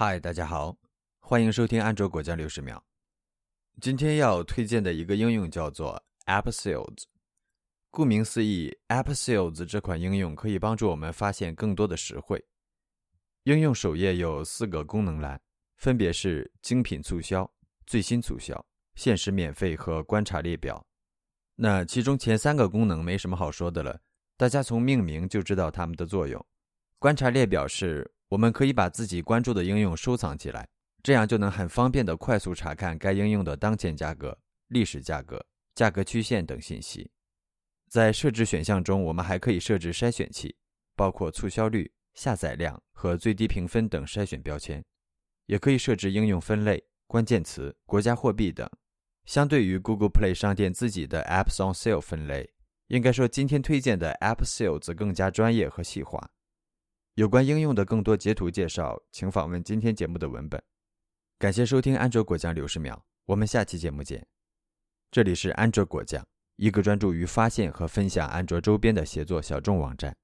嗨，大家好，欢迎收听安卓果酱六十秒。今天要推荐的一个应用叫做 App Sales。顾名思义，App Sales 这款应用可以帮助我们发现更多的实惠。应用首页有四个功能栏，分别是精品促销、最新促销、限时免费和观察列表。那其中前三个功能没什么好说的了，大家从命名就知道它们的作用。观察列表是我们可以把自己关注的应用收藏起来，这样就能很方便的快速查看该应用的当前价格、历史价格、价格曲线等信息。在设置选项中，我们还可以设置筛选器，包括促销率、下载量和最低评分等筛选标签，也可以设置应用分类、关键词、国家货币等。相对于 Google Play 商店自己的 Apps on Sale 分类，应该说今天推荐的 App Sales 更加专业和细化。有关应用的更多截图介绍，请访问今天节目的文本。感谢收听安卓果酱六十秒，我们下期节目见。这里是安卓果酱。一个专注于发现和分享安卓周边的协作小众网站。